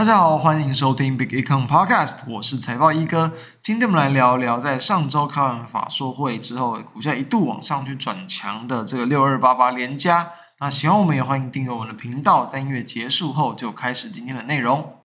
大家好，欢迎收听 Big Econ Podcast，我是财报一哥。今天我们来聊聊，在上周开完法说会之后，股价一度往上去转强的这个六二八八连加。那喜欢我们也欢迎订阅我们的频道。在音乐结束后，就开始今天的内容。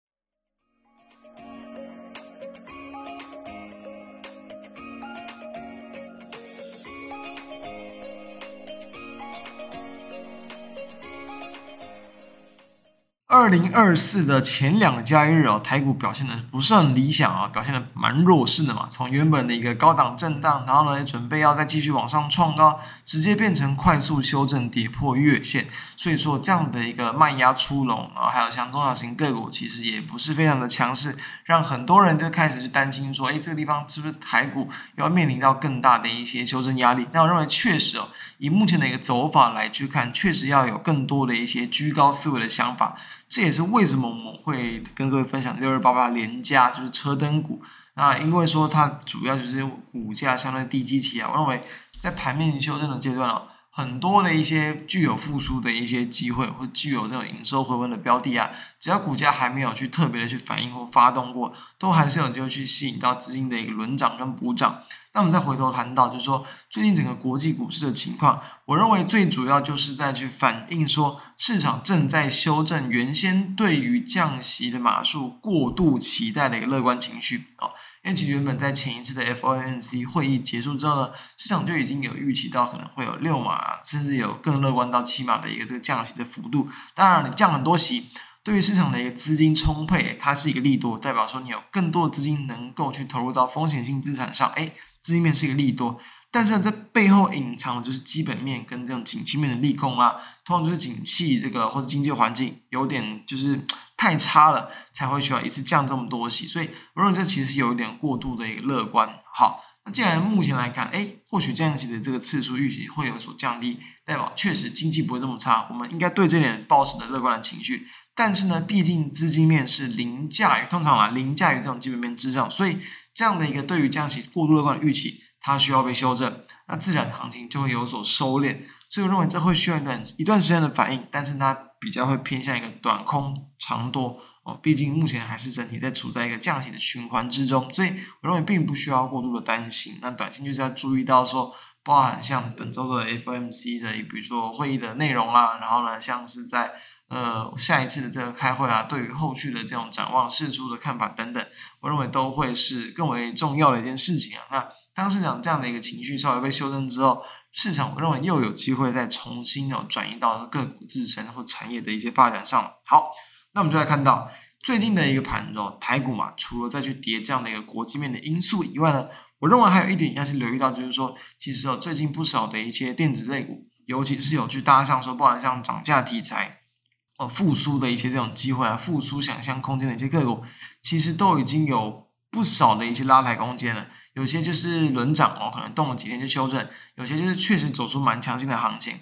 二零二四的前两个交易日哦，台股表现的不是很理想啊，表现的蛮弱势的嘛。从原本的一个高档震荡，然后呢，准备要再继续往上创高，直接变成快速修正，跌破月线。所以说这样的一个卖压出笼，然后还有像中小型个股，其实也不是非常的强势，让很多人就开始去担心说，诶，这个地方是不是台股要面临到更大的一些修正压力？那我认为确实哦，以目前的一个走法来去看，确实要有更多的一些居高思维的想法。这也是为什么我们会跟各位分享六二八八联钧，就是车灯股。那因为说它主要就是股价相对低基期啊，我认为在盘面修正的阶段哦，很多的一些具有复苏的一些机会，或具有这种营收回温的标的啊，只要股价还没有去特别的去反应或发动过，都还是有机会去吸引到资金的一个轮涨跟补涨。那我们再回头谈到，就是说最近整个国际股市的情况，我认为最主要就是在去反映说市场正在修正原先对于降息的码数过度期待的一个乐观情绪哦。因为其实原本在前一次的 FOMC 会议结束之后呢，市场就已经有预期到可能会有六码，甚至有更乐观到七码的一个这个降息的幅度。当然，你降很多息。对于市场的一个资金充沛，它是一个利多，代表说你有更多的资金能够去投入到风险性资产上，哎，资金面是一个利多。但是，这背后隐藏的就是基本面跟这种景气面的利空啊，通常就是景气这个或者经济环境有点就是太差了，才会需要一次降这么多息。所以我认为这其实有一点过度的一个乐观。好，那既然目前来看，哎，或许降息的这个次数预期会有所降低，代表确实经济不会这么差，我们应该对这点抱持的乐观的情绪。但是呢，毕竟资金面是凌驾于通常啊，凌驾于这种基本面之上，所以这样的一个对于降息过度乐观的预期，它需要被修正，那自然行情就会有所收敛。所以我认为这会需要一段一段时间的反应，但是它比较会偏向一个短空长多哦。毕竟目前还是整体在处在一个降息的循环之中，所以我认为并不需要过度的担心。那短线就是要注意到说，包含像本周的 FOMC 的，比如说会议的内容啦，然后呢，像是在呃，下一次的这个开会啊，对于后续的这种展望、事出的看法等等，我认为都会是更为重要的一件事情啊。那当市场这样的一个情绪稍微被修正之后，市场我认为又有机会再重新哦转移到个股自身或产业的一些发展上。好，那我们就来看到最近的一个盘哦，台股嘛，除了再去跌这样的一个国际面的因素以外呢，我认为还有一点要去留意到，就是说，其实哦，最近不少的一些电子类股，尤其是有去搭上说，不管像涨价题材。呃，复苏的一些这种机会啊，复苏想象空间的一些个股，其实都已经有不少的一些拉抬空间了。有些就是轮涨哦，可能动了几天就修正；有些就是确实走出蛮强劲的行情。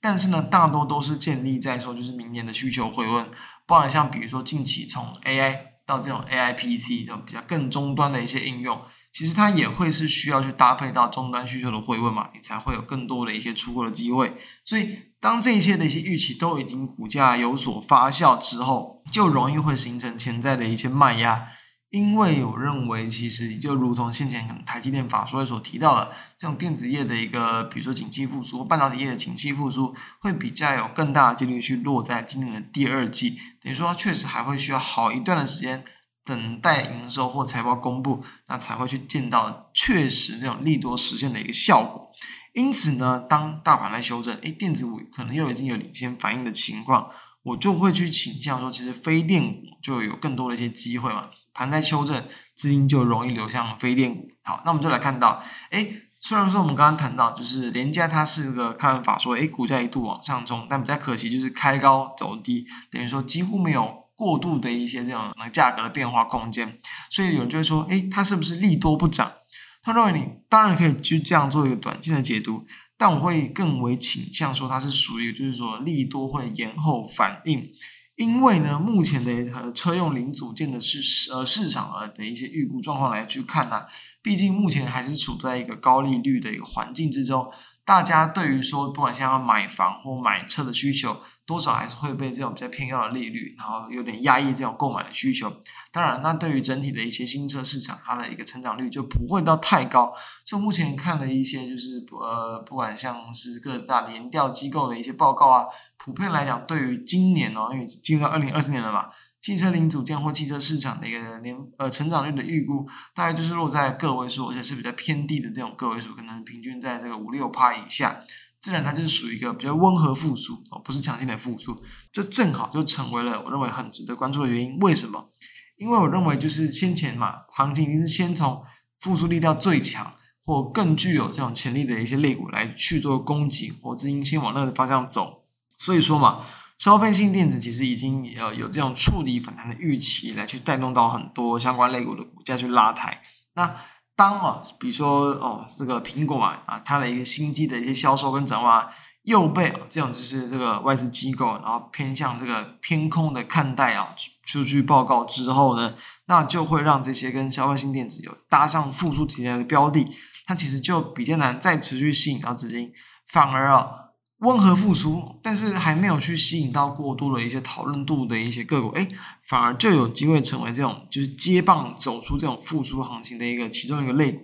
但是呢，大多都是建立在说，就是明年的需求回温，包含像比如说近期从 AI 到这种 AI PC 这种比较更终端的一些应用。其实它也会是需要去搭配到终端需求的回温嘛，你才会有更多的一些出货的机会。所以，当这一切的一些预期都已经股价有所发酵之后，就容易会形成潜在的一些卖压。因为我认为，其实就如同先前可能台积电法说所提到的，这种电子业的一个，比如说景气复苏，半导体业的景气复苏，会比较有更大的几率去落在今年的第二季。等于说，确实还会需要好一段的时间。等待营收或财报公布，那才会去见到确实这种利多实现的一个效果。因此呢，当大盘来修正，诶，电子股可能又已经有领先反应的情况，我就会去倾向说，其实非电股就有更多的一些机会嘛。盘在修正，资金就容易流向非电股。好，那我们就来看到，诶，虽然说我们刚刚谈到，就是联钧它是一个看法说，诶，股价一度往上冲，但比较可惜就是开高走低，等于说几乎没有。过度的一些这种价格的变化空间，所以有人就会说，诶，它是不是利多不涨？他认为你当然可以去这样做一个短线的解读，但我会更为倾向说它是属于就是说利多会延后反应，因为呢，目前的车用零组件的市呃市场呃的一些预估状况来去看呢、毕竟目前还是处在一个高利率的一个环境之中。大家对于说不管想要买房或买车的需求，多少还是会被这种比较偏高的利率，然后有点压抑这种购买的需求。当然，那对于整体的一些新车市场，它的一个成长率就不会到太高。就目前看了一些，就是呃，不管像是各大联调机构的一些报告啊，普遍来讲，对于今年哦，因为进入到二零二四年了嘛。汽车零组件或汽车市场的一个年呃成长率的预估，大概就是落在个位数，而且是比较偏低的这种个位数，可能平均在这个五六趴以下。自然它就是属于一个比较温和复苏哦，不是强劲的复苏。这正好就成为了我认为很值得关注的原因。为什么？因为我认为就是先前嘛，行情一定是先从复苏力道最强或更具有这种潜力的一些类股来去做攻击，或资金先往那个方向走。所以说嘛。消费性电子其实已经呃有这种触底反弹的预期，来去带动到很多相关类股的股价去拉抬。那当啊，比如说哦，这个苹果嘛啊，它的一个新机的一些销售跟展望又被这种就是这个外资机构然后偏向这个偏空的看待啊，数据报告之后呢，那就会让这些跟消费性电子有搭上复苏题材的标的，它其实就比较难再持续吸引到资金，反而啊。温和复苏，但是还没有去吸引到过多的一些讨论度的一些个股，哎，反而就有机会成为这种就是接棒走出这种复苏行情的一个其中一个类股。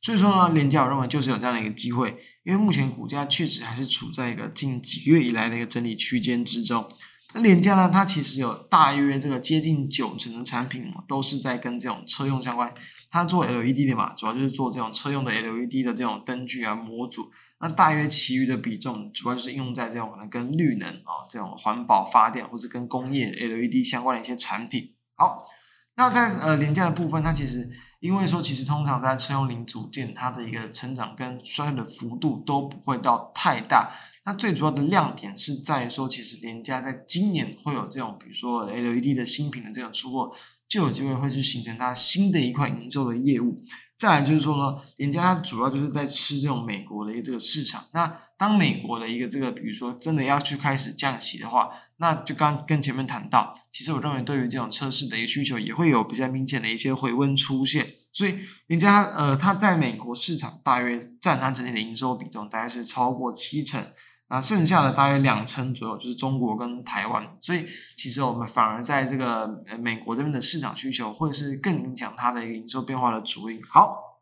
所以说呢，联嘉我认为就是有这样的一个机会，因为目前股价确实还是处在一个近几个月以来的一个整理区间之中。那联嘉呢，它其实有大约这个接近九成的产品都是在跟这种车用相关。它做 LED 的嘛，主要就是做这种车用的 LED 的这种灯具啊模组。那大约其余的比重，主要就是用在这种可能跟绿能啊、哦、这种环保发电，或是跟工业 LED 相关的一些产品。好，那在呃廉价的部分，它其实因为说，其实通常在车用零组件，它的一个成长跟衰退的幅度都不会到太大。那最主要的亮点是在于说，其实廉价在今年会有这种，比如说 LED 的新品的这种出货。就有机会会去形成它新的一块营收的业务。再来就是说呢，人家主要就是在吃这种美国的一个这个市场。那当美国的一个这个，比如说真的要去开始降息的话，那就刚跟前面谈到，其实我认为对于这种车市的一个需求也会有比较明显的一些回温出现。所以人家呃，它在美国市场大约占它整体的营收比重大概是超过七成。那剩下的大约两成左右就是中国跟台湾，所以其实我们反而在这个美国这边的市场需求会是更影响它的一个营收变化的主因。好，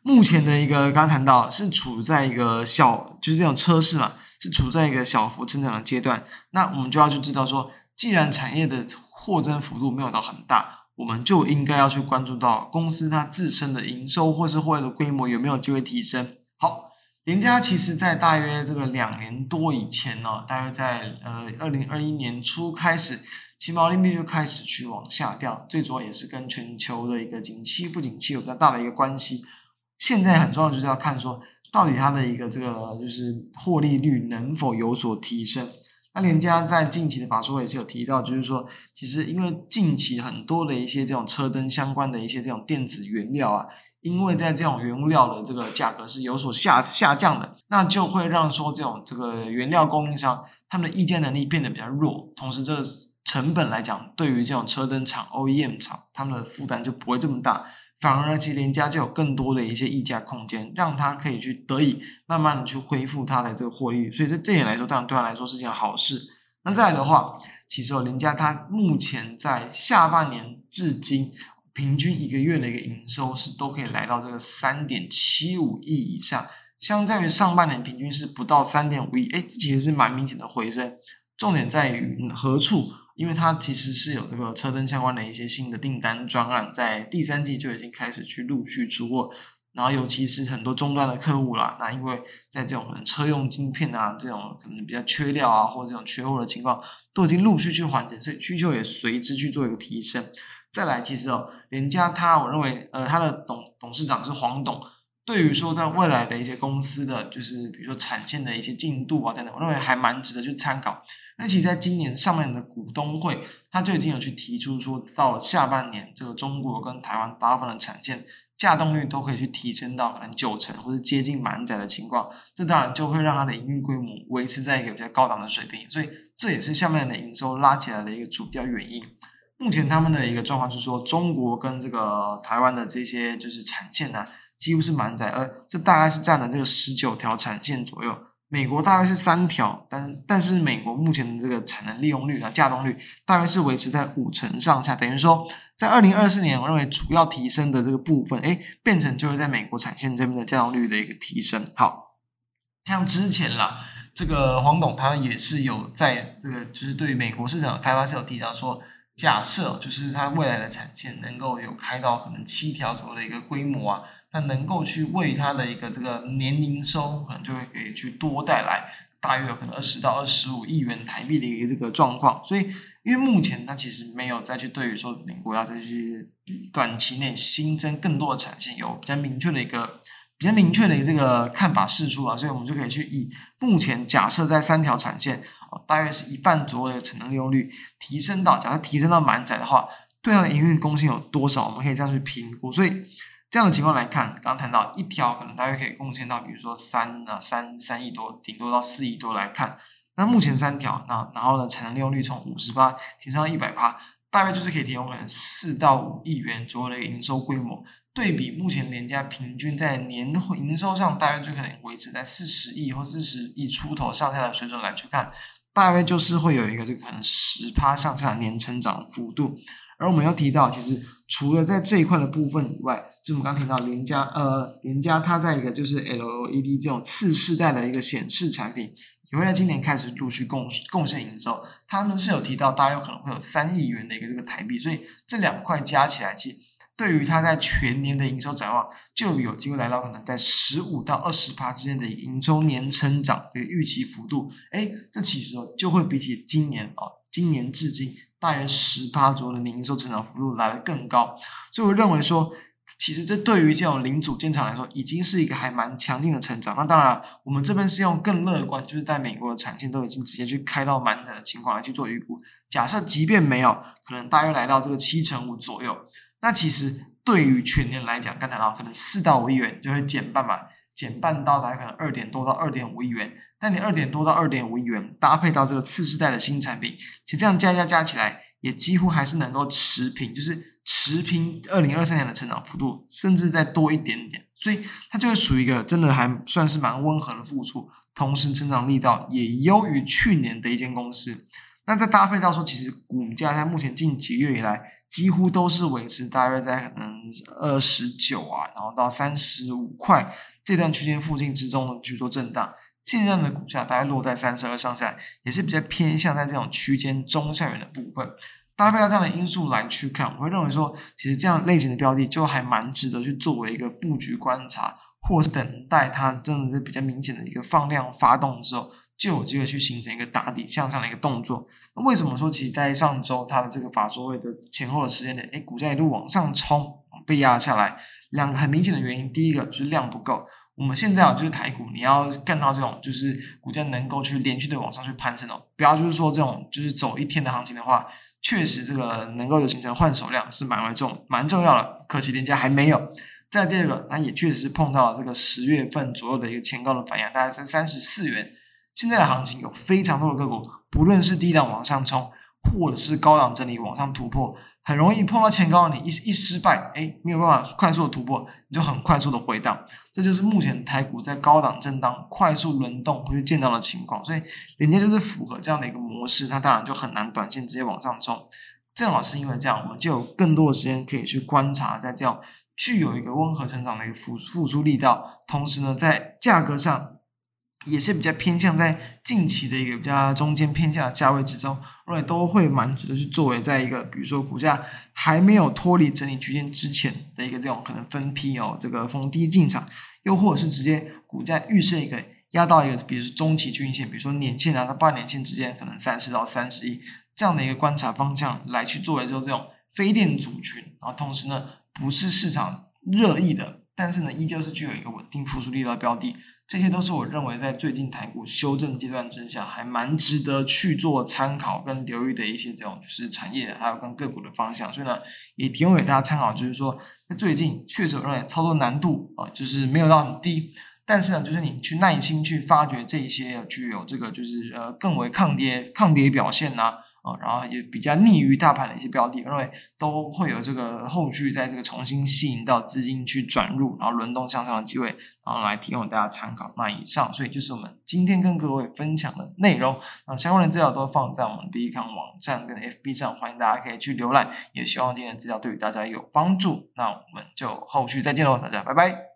目前的一个刚刚谈到是处在一个小，就是这种车市嘛，是处在一个小幅增长的阶段。那我们就要去知道说，既然产业的扩增幅度没有到很大，我们就应该要去关注到公司它自身的营收或是获利的规模有没有机会提升。人家其实，在大约这个两年多以前呢、哦，大约在呃二零二一年初开始，其毛利率就开始去往下掉，最主要也是跟全球的一个景气不景气有比较大的一个关系。现在很重要就是要看说，到底它的一个这个就是获利率能否有所提升。那联嘉在近期的法说也是有提到，就是说，其实因为近期很多的一些这种车灯相关的一些这种电子原料啊。因为在这种原物料的这个价格是有所下下降的，那就会让说这种这个原料供应商他们的议价能力变得比较弱，同时这个成本来讲，对于这种车灯厂 OEM 厂他们的负担就不会这么大，反而呢，其实联嘉就有更多的一些溢价空间，让它可以去得以慢慢的去恢复它的这个获利，所以在这点来说，当然对他来说是件好事。那再来的话，其实联嘉它目前在下半年至今。平均一个月的一个营收是都可以来到这个三点七五亿以上，相较于上半年平均是不到三点五亿，哎，这其实是蛮明显的回升。重点在于嗯何处？因为它其实是有这个车灯相关的一些新的订单专案，在第三季就已经开始去陆续出货，然后尤其是很多终端的客户啦，那因为在这种可能车用晶片啊，这种可能比较缺料啊，或者这种缺货的情况，都已经陆续去缓解，所以需求也随之去做一个提升。再来，其实哦，联嘉他，我认为，呃，他的董董事长是黄董，对于说在未来的一些公司的，就是比如说产线的一些进度啊等等，我认为还蛮值得去参考。那其实，在今年上半年的股东会，他就已经有去提出说，到了下半年，这个中国跟台湾大部分的产线稼动率都可以去提升到可能九成或者接近满载的情况，这当然就会让它的营运规模维持在一个比较高档的水平，所以这也是下半年的营收拉起来的一个主要原因。目前他们的一个状况是说，中国跟这个台湾的这些就是产线呢，几乎是满载，而这大概是占了这个十九条产线左右。美国大概是三条，但但是美国目前的这个产能利用率啊，稼动率大概是维持在五成上下，等于说在二零二四年，我认为主要提升的这个部分，诶，变成就是在美国产线这边的稼动率的一个提升。好，像之前啦，这个黄董他也是有在这个就是对美国市场的开发是有提到说，假设就是他未来的产线能够有开到可能七条左右的一个规模啊。它能够去为它的一个这个年营收，可能就会可以去多带来大约有可能二十到二十五亿元台币的一个这个状况。所以，因为目前它其实没有再去对于说美国要再去短期内新增更多的产线有比较明确的一个比较明确的一个这个看法释出啊，所以我们就可以去以目前假设在三条产线，大约是一半左右的产能利用率提升到，假设提升到满载的话，对它的营运贡献有多少？我们可以这样去评估。所以。这样的情况来看，刚谈到一条可能大约可以贡献到，比如说三啊三三亿多，顶多到四亿多来看。那目前三条，那然后呢，产能利用率从五十趴提升到一百趴，大约就是可以提供可能四到五亿元左右的营收规模。对比目前联嘉平均在年营收上，大约就可能维持在四十亿或四十亿出头上下的水准来去看，大约就是会有一个这个可能十趴上下的年成长幅度。而我们又提到，其实除了在这一块的部分以外，就我们刚提到联家，呃，联家它在一个就是 LED 这种次世代的一个显示产品，也会在今年开始陆续贡贡献营收。他们是有提到，大概有可能会有三亿元的一个这个台币，所以这两块加起来，其实对于它在全年的营收展望，就有机会来到可能在十五到二十趴之间的营收年成长的预期幅度。哎，这其实就会比起今年哦，今年至今。大约十趴左右的年营收成长幅度来得更高，所以我认为说，其实这对于这种零组件厂来说，已经是一个还蛮强劲的成长。那当然，我们这边是用更乐观，就是在美国的产线都已经直接去开到满载的情况来去做预估。假设即便没有，可能大约来到这个七成五左右，那其实对于全年来讲，刚才到可能四到五亿元就会减半嘛。减半到大概可能二点多到二点五亿元，但你二点多到二点五亿元搭配到这个次世代的新产品，其实这样加加加起来，也几乎还是能够持平，就是持平二零二三年的成长幅度，甚至再多一点点，所以它就是属于一个真的还算是蛮温和的复苏，同时成长力道也优于去年的一间公司。那再搭配到说，其实股价在目前近几个月以来，几乎都是维持大约在可能二十九啊，然后到三十五块。这段区间附近之中去做震荡，现在的股价大概落在三十二上下，也是比较偏向在这种区间中下缘的部分。搭配到这样的因素来去看，我会认为说，其实这样类型的标的就还蛮值得去作为一个布局观察，或是等待它真的是比较明显的一个放量发动之后，就有机会去形成一个打底向上的一个动作。那为什么说，其实在上周它的这个法说会的前后的时间点，诶，股价一路往上冲，被压下来？两个很明显的原因，第一个就是量不够。我们现在啊，就是台股，你要干到这种，就是股价能够去连续的往上去攀升哦。不要就是说这种，就是走一天的行情的话，确实这个能够有形成换手量是蛮为重、蛮重要的。可惜人家还没有。再第二个，它也确实是碰到了这个十月份左右的一个前高的反应，大概在三十四元。现在的行情有非常多的个股，不论是低档往上冲，或者是高档整理往上突破。很容易碰到前高，你一一失败，哎，没有办法快速的突破，你就很快速的回档，这就是目前台股在高档震荡、快速轮动会见到的情况，所以人家就是符合这样的一个模式，它当然就很难短线直接往上冲。正好是因为这样，我们就有更多的时间可以去观察，在这样具有一个温和成长的一个复复苏力道，同时呢，在价格上。也是比较偏向在近期的一个比较中间偏向的价位之中，认为都会蛮值得去作为在一个比如说股价还没有脱离整理区间之前的一个这种可能分批哦，这个逢低进场，又或者是直接股价预设一个压到一个比如说中期均线，比如说年线啊到半年线之间可能三十到三十亿这样的一个观察方向来去作为就这种非电族群，然后同时呢不是市场热议的。但是呢，依旧是具有一个稳定复苏力的标的，这些都是我认为在最近台股修正阶段之下，还蛮值得去做参考跟留意的一些这种就是产业还有跟个股的方向。所以呢，也提供给大家参考，就是说，在最近确实我认为操作难度啊，就是没有到很低，但是呢，就是你去耐心去发掘这些具有这个就是呃更为抗跌抗跌表现呐、哦，然后也比较逆于大盘的一些标的，我认为都会有这个后续在这个重新吸引到资金去转入，然后轮动向上的机会，然后来提供大家参考。那以上，所以就是我们今天跟各位分享的内容。那，相关的资料都放在我们币康网站跟 FB 上，欢迎大家可以去浏览。也希望今天的资料对于大家有帮助。那我们就后续再见喽，大家拜拜。